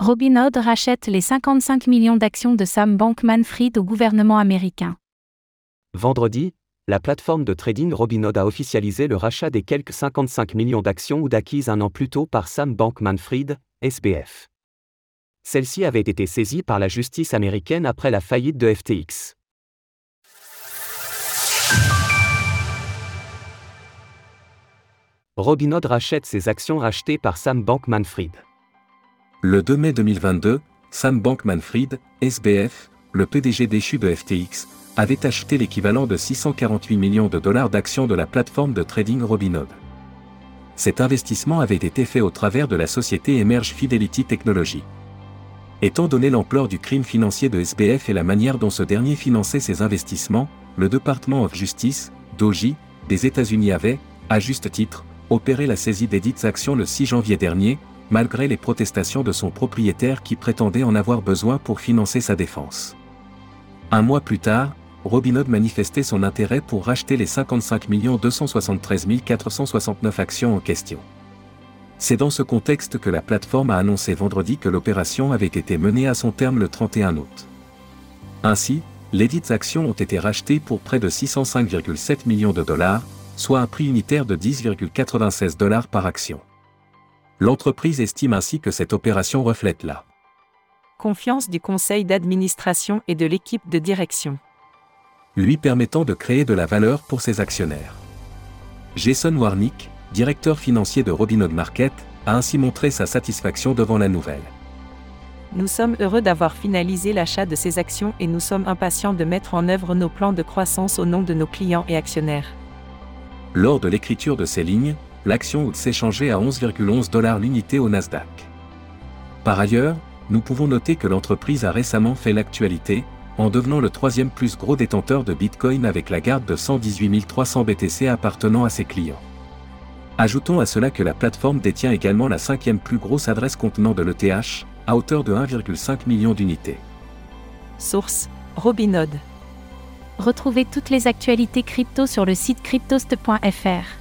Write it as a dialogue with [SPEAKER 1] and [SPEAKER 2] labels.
[SPEAKER 1] Robinhood rachète les 55 millions d'actions de Sam Bankman-Fried au gouvernement américain.
[SPEAKER 2] Vendredi, la plateforme de trading Robinhood a officialisé le rachat des quelques 55 millions d'actions ou d'acquises un an plus tôt par Sam Bankman-Fried, SBF. Celle-ci avait été saisie par la justice américaine après la faillite de FTX. Robinhood rachète ses actions rachetées par Sam Bankman-Fried.
[SPEAKER 3] Le 2 mai 2022, Sam Bankman-Fried, SBF, le PDG déchu de FTX, avait acheté l'équivalent de 648 millions de dollars d'actions de la plateforme de trading Robinhood. Cet investissement avait été fait au travers de la société Emerge Fidelity Technology. Étant donné l'ampleur du crime financier de SBF et la manière dont ce dernier finançait ses investissements, le Department of Justice, DOJ, des États-Unis avait, à juste titre, opéré la saisie des dites actions le 6 janvier dernier, malgré les protestations de son propriétaire qui prétendait en avoir besoin pour financer sa défense. Un mois plus tard, Robinhood manifestait son intérêt pour racheter les 55 273 469 actions en question. C'est dans ce contexte que la plateforme a annoncé vendredi que l'opération avait été menée à son terme le 31 août. Ainsi, les dites actions ont été rachetées pour près de 605,7 millions de dollars, soit un prix unitaire de 10,96 dollars par action. L'entreprise estime ainsi que cette opération reflète la
[SPEAKER 4] confiance du conseil d'administration et de l'équipe de direction,
[SPEAKER 3] lui permettant de créer de la valeur pour ses actionnaires. Jason Warnick, directeur financier de Robinhood Market, a ainsi montré sa satisfaction devant la nouvelle.
[SPEAKER 4] Nous sommes heureux d'avoir finalisé l'achat de ces actions et nous sommes impatients de mettre en œuvre nos plans de croissance au nom de nos clients et actionnaires.
[SPEAKER 3] Lors de l'écriture de ces lignes, l'action s'échangeait à 11,11 dollars l'unité au Nasdaq. Par ailleurs, nous pouvons noter que l'entreprise a récemment fait l'actualité, en devenant le troisième plus gros détenteur de Bitcoin avec la garde de 118 300 BTC appartenant à ses clients. Ajoutons à cela que la plateforme détient également la cinquième plus grosse adresse contenant de l'ETH, à hauteur de 1,5 million d'unités.
[SPEAKER 4] Source Robinhood.
[SPEAKER 1] Retrouvez toutes les actualités crypto sur le site cryptost.fr.